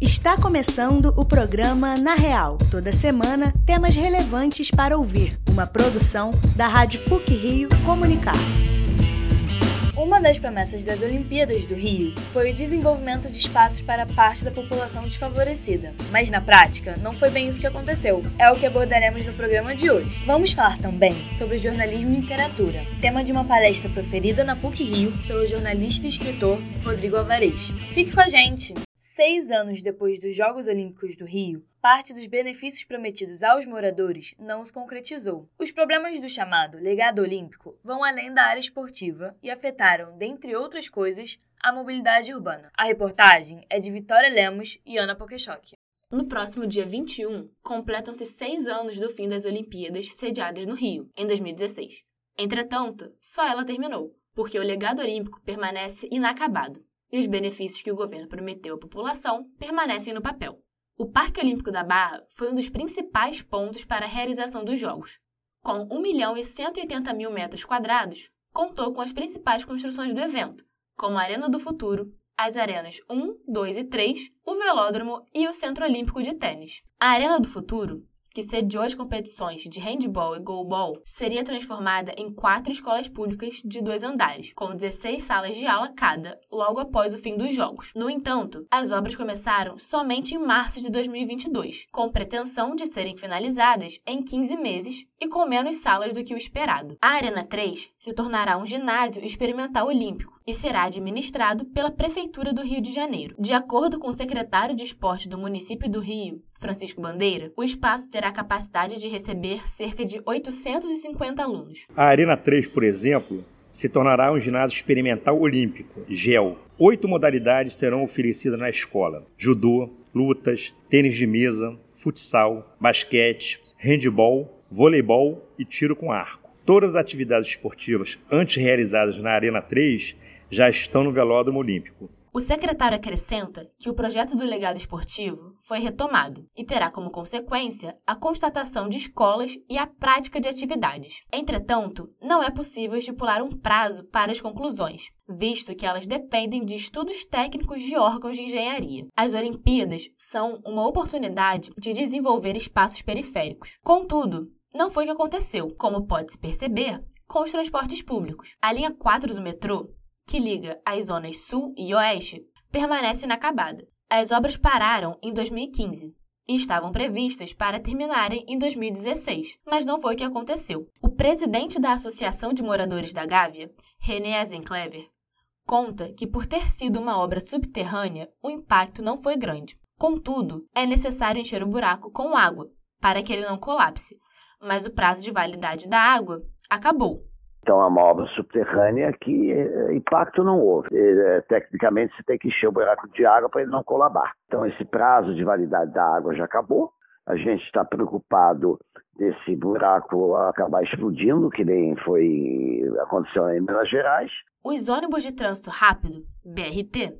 Está começando o programa Na Real. Toda semana, temas relevantes para ouvir. Uma produção da Rádio PUC Rio Comunicar. Uma das promessas das Olimpíadas do Rio foi o desenvolvimento de espaços para parte da população desfavorecida. Mas na prática, não foi bem isso que aconteceu. É o que abordaremos no programa de hoje. Vamos falar também sobre jornalismo e literatura, tema de uma palestra proferida na PUC Rio pelo jornalista e escritor Rodrigo Alvarez. Fique com a gente! Seis anos depois dos Jogos Olímpicos do Rio, parte dos benefícios prometidos aos moradores não se concretizou. Os problemas do chamado legado olímpico vão além da área esportiva e afetaram, dentre outras coisas, a mobilidade urbana. A reportagem é de Vitória Lemos e Ana Pokeshock. No próximo dia 21, completam-se seis anos do fim das Olimpíadas sediadas no Rio, em 2016. Entretanto, só ela terminou, porque o legado olímpico permanece inacabado e os benefícios que o governo prometeu à população permanecem no papel. O Parque Olímpico da Barra foi um dos principais pontos para a realização dos Jogos. Com 1 milhão e 180 mil metros quadrados, contou com as principais construções do evento, como a Arena do Futuro, as arenas 1, 2 e 3, o Velódromo e o Centro Olímpico de Tênis. A Arena do Futuro que sediou as competições de handball e goalball, seria transformada em quatro escolas públicas de dois andares, com 16 salas de aula cada, logo após o fim dos Jogos. No entanto, as obras começaram somente em março de 2022, com pretensão de serem finalizadas em 15 meses e com menos salas do que o esperado. A Arena 3 se tornará um ginásio experimental olímpico, e será administrado pela Prefeitura do Rio de Janeiro. De acordo com o secretário de Esporte do município do Rio, Francisco Bandeira, o espaço terá capacidade de receber cerca de 850 alunos. A Arena 3, por exemplo, se tornará um ginásio experimental olímpico, GEL. Oito modalidades serão oferecidas na escola: judô, lutas, tênis de mesa, futsal, basquete, handball, voleibol e tiro com arco. Todas as atividades esportivas antes realizadas na Arena 3 já estão no velódromo olímpico. O secretário acrescenta que o projeto do legado esportivo foi retomado e terá como consequência a constatação de escolas e a prática de atividades. Entretanto, não é possível estipular um prazo para as conclusões, visto que elas dependem de estudos técnicos de órgãos de engenharia. As Olimpíadas são uma oportunidade de desenvolver espaços periféricos. Contudo, não foi o que aconteceu, como pode-se perceber, com os transportes públicos. A linha 4 do metrô que liga as zonas sul e oeste, permanece inacabada. As obras pararam em 2015 e estavam previstas para terminarem em 2016, mas não foi o que aconteceu. O presidente da Associação de Moradores da Gávea, René Azenclever, conta que por ter sido uma obra subterrânea, o impacto não foi grande. Contudo, é necessário encher o buraco com água para que ele não colapse, mas o prazo de validade da água acabou então, é uma obra subterrânea que eh, impacto não houve. Eh, tecnicamente, você tem que encher o buraco de água para ele não colabar. Então, esse prazo de validade da água já acabou. A gente está preocupado desse buraco acabar explodindo, que nem foi aconteceu em Minas Gerais. Os ônibus de trânsito rápido, BRT,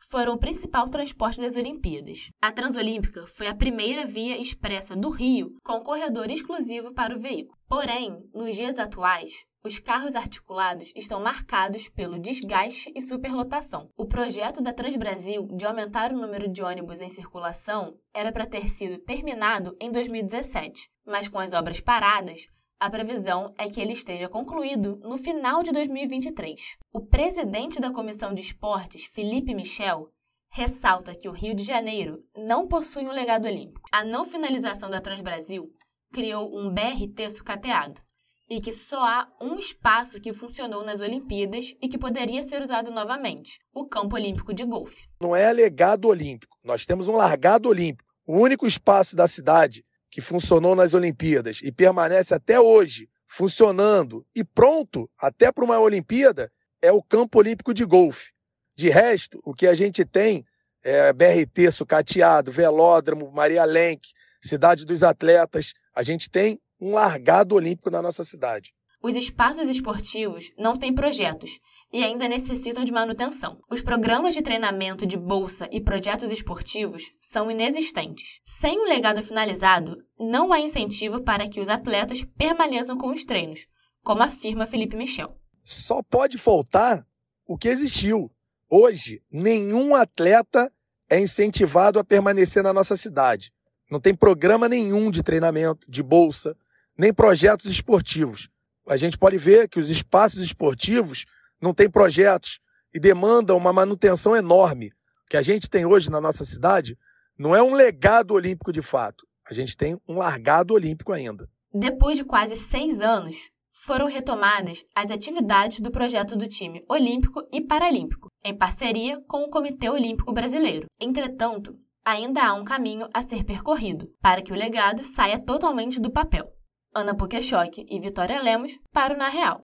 foram o principal transporte das Olimpíadas. A Transolímpica foi a primeira via expressa do Rio com corredor exclusivo para o veículo. Porém, nos dias atuais, os carros articulados estão marcados pelo desgaste e superlotação. O projeto da Transbrasil de aumentar o número de ônibus em circulação era para ter sido terminado em 2017, mas com as obras paradas, a previsão é que ele esteja concluído no final de 2023. O presidente da Comissão de Esportes, Felipe Michel, ressalta que o Rio de Janeiro não possui um legado olímpico. A não finalização da Transbrasil criou um BRT sucateado e que só há um espaço que funcionou nas Olimpíadas e que poderia ser usado novamente: o Campo Olímpico de Golfe. Não é legado olímpico, nós temos um largado olímpico. O único espaço da cidade que funcionou nas Olimpíadas e permanece até hoje funcionando e pronto até para uma Olimpíada é o Campo Olímpico de Golfe. De resto, o que a gente tem é BRT sucateado, velódromo, Maria Lenk, Cidade dos Atletas. A gente tem um largado olímpico na nossa cidade. Os espaços esportivos não têm projetos e ainda necessitam de manutenção. Os programas de treinamento de bolsa e projetos esportivos são inexistentes. Sem o um legado finalizado, não há incentivo para que os atletas permaneçam com os treinos, como afirma Felipe Michel. Só pode faltar o que existiu. Hoje, nenhum atleta é incentivado a permanecer na nossa cidade. Não tem programa nenhum de treinamento, de bolsa, nem projetos esportivos. A gente pode ver que os espaços esportivos não têm projetos e demandam uma manutenção enorme. O que a gente tem hoje na nossa cidade não é um legado olímpico de fato. A gente tem um largado olímpico ainda. Depois de quase seis anos, foram retomadas as atividades do projeto do time olímpico e paralímpico, em parceria com o Comitê Olímpico Brasileiro. Entretanto, ainda há um caminho a ser percorrido para que o legado saia totalmente do papel. Ana Puquechoque e Vitória Lemos para o Na Real.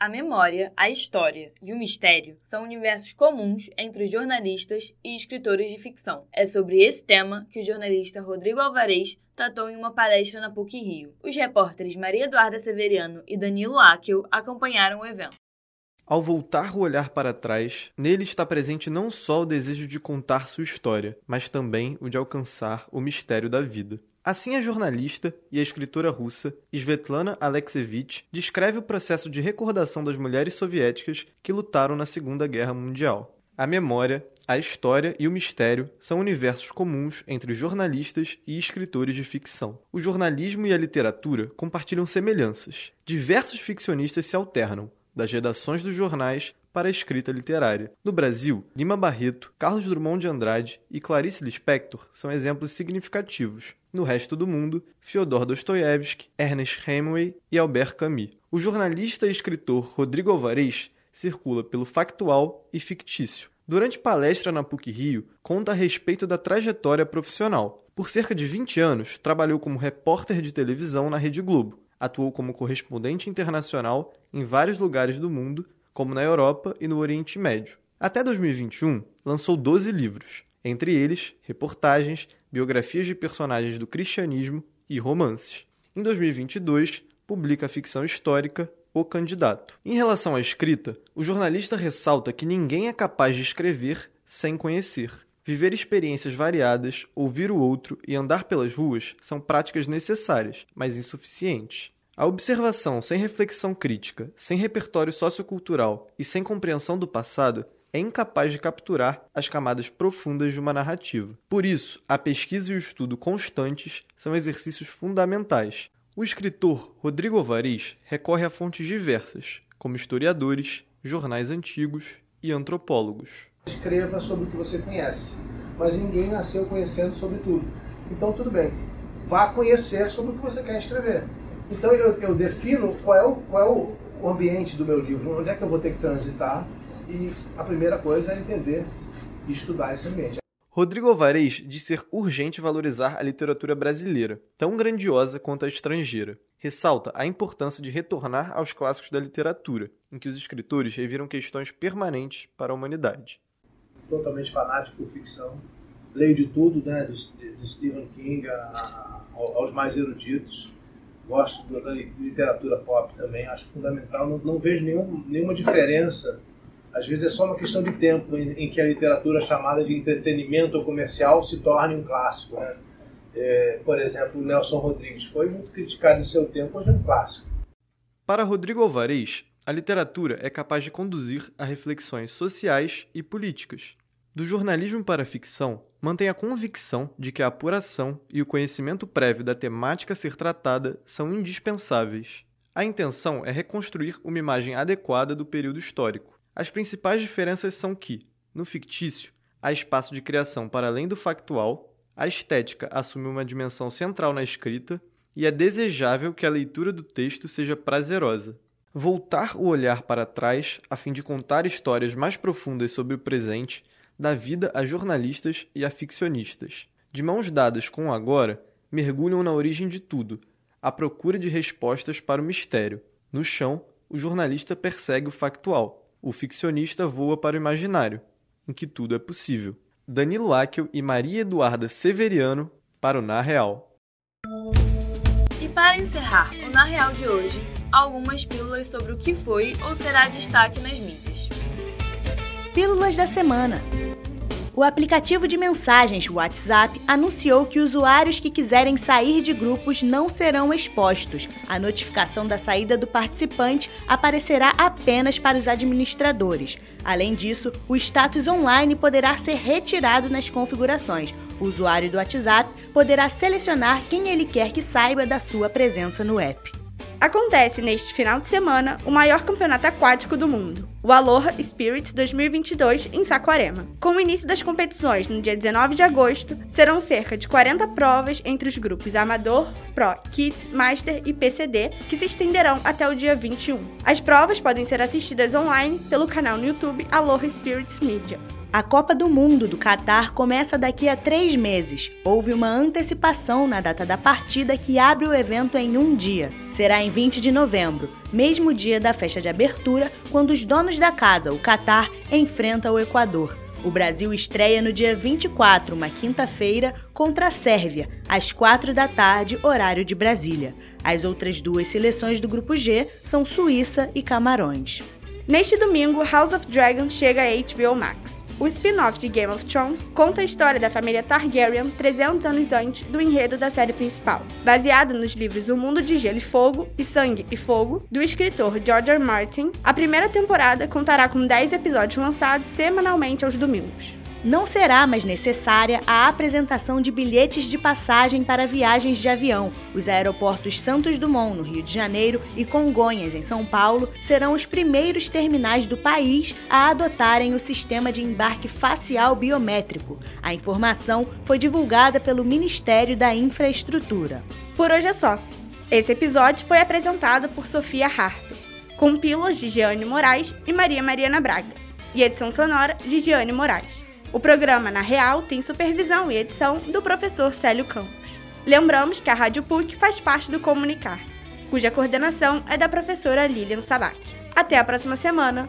A memória, a história e o mistério são universos comuns entre jornalistas e escritores de ficção. É sobre esse tema que o jornalista Rodrigo Alvarez tratou em uma palestra na PUC Rio. Os repórteres Maria Eduarda Severiano e Danilo Akel acompanharam o evento. Ao voltar o olhar para trás, nele está presente não só o desejo de contar sua história, mas também o de alcançar o mistério da vida. Assim, a jornalista e a escritora russa Svetlana Alexievich descreve o processo de recordação das mulheres soviéticas que lutaram na Segunda Guerra Mundial. A memória, a história e o mistério são universos comuns entre jornalistas e escritores de ficção. O jornalismo e a literatura compartilham semelhanças. Diversos ficcionistas se alternam, das redações dos jornais para a escrita literária. No Brasil, Lima Barreto, Carlos Drummond de Andrade e Clarice Lispector são exemplos significativos. No resto do mundo, Fyodor Dostoiévski, Ernest Hemingway e Albert Camus. O jornalista e escritor Rodrigo Alvarez circula pelo factual e fictício. Durante palestra na PUC Rio, conta a respeito da trajetória profissional. Por cerca de 20 anos, trabalhou como repórter de televisão na Rede Globo. Atuou como correspondente internacional em vários lugares do mundo como na Europa e no Oriente Médio. Até 2021, lançou 12 livros, entre eles reportagens, biografias de personagens do cristianismo e romances. Em 2022, publica a ficção histórica O Candidato. Em relação à escrita, o jornalista ressalta que ninguém é capaz de escrever sem conhecer. Viver experiências variadas, ouvir o outro e andar pelas ruas são práticas necessárias, mas insuficientes. A observação sem reflexão crítica, sem repertório sociocultural e sem compreensão do passado é incapaz de capturar as camadas profundas de uma narrativa. Por isso, a pesquisa e o estudo constantes são exercícios fundamentais. O escritor Rodrigo Alvarez recorre a fontes diversas, como historiadores, jornais antigos e antropólogos. Escreva sobre o que você conhece, mas ninguém nasceu conhecendo sobre tudo. Então, tudo bem, vá conhecer sobre o que você quer escrever então eu, eu defino qual é, o, qual é o ambiente do meu livro, onde é que eu vou ter que transitar. E a primeira coisa é entender e estudar esse ambiente. Rodrigo Alvarez diz ser urgente valorizar a literatura brasileira, tão grandiosa quanto a estrangeira. Ressalta a importância de retornar aos clássicos da literatura, em que os escritores reviram questões permanentes para a humanidade. Totalmente fanático por ficção. Leio de tudo, né, de, de Stephen King a, a, aos mais eruditos gosto da literatura pop também, acho fundamental, não, não vejo nenhum, nenhuma diferença. Às vezes é só uma questão de tempo em, em, que a literatura chamada de entretenimento ou comercial se torne um clássico. Né? É, por exemplo, Nelson Rodrigues foi muito criticado em seu tempo, hoje é um clássico. Para Rodrigo Alvarez, a literatura é capaz de conduzir a reflexões sociais e políticas. Do jornalismo para a ficção, mantém a convicção de que a apuração e o conhecimento prévio da temática a ser tratada são indispensáveis. A intenção é reconstruir uma imagem adequada do período histórico. As principais diferenças são que, no fictício, há espaço de criação para além do factual, a estética assume uma dimensão central na escrita e é desejável que a leitura do texto seja prazerosa. Voltar o olhar para trás a fim de contar histórias mais profundas sobre o presente da vida a jornalistas e a ficcionistas. De mãos dadas com o agora, mergulham na origem de tudo, à procura de respostas para o mistério. No chão, o jornalista persegue o factual, o ficcionista voa para o imaginário, em que tudo é possível. Danilo Akel e Maria Eduarda Severiano para o Na Real. E para encerrar o Na Real de hoje, algumas pílulas sobre o que foi ou será destaque nas mídias. Pílulas da Semana. O aplicativo de mensagens WhatsApp anunciou que usuários que quiserem sair de grupos não serão expostos. A notificação da saída do participante aparecerá apenas para os administradores. Além disso, o status online poderá ser retirado nas configurações. O usuário do WhatsApp poderá selecionar quem ele quer que saiba da sua presença no app. Acontece neste final de semana o maior campeonato aquático do mundo, o Aloha Spirits 2022 em Saquarema. Com o início das competições no dia 19 de agosto, serão cerca de 40 provas entre os grupos Amador, Pro, Kids, Master e PCD, que se estenderão até o dia 21. As provas podem ser assistidas online pelo canal no YouTube Aloha Spirits Media. A Copa do Mundo do Catar começa daqui a três meses. Houve uma antecipação na data da partida que abre o evento em um dia. Será em 20 de novembro, mesmo dia da festa de abertura, quando os donos da casa, o Catar, enfrentam o Equador. O Brasil estreia no dia 24, uma quinta-feira, contra a Sérvia, às 4 da tarde, horário de Brasília. As outras duas seleções do Grupo G são Suíça e Camarões. Neste domingo, House of Dragon chega a HBO Max. O spin-off de Game of Thrones conta a história da família Targaryen 300 anos antes do enredo da série principal, baseado nos livros O Mundo de Gelo e Fogo e Sangue e Fogo, do escritor George R. Martin. A primeira temporada contará com 10 episódios lançados semanalmente aos domingos. Não será mais necessária a apresentação de bilhetes de passagem para viagens de avião. Os aeroportos Santos Dumont, no Rio de Janeiro, e Congonhas, em São Paulo, serão os primeiros terminais do país a adotarem o sistema de embarque facial biométrico. A informação foi divulgada pelo Ministério da Infraestrutura. Por hoje é só. Esse episódio foi apresentado por Sofia Harper, com pílulas de Giane Moraes e Maria Mariana Braga, e edição sonora de Giane Moraes. O programa, na real, tem supervisão e edição do professor Célio Campos. Lembramos que a Rádio PUC faz parte do Comunicar, cuja coordenação é da professora Lilian Sabac. Até a próxima semana!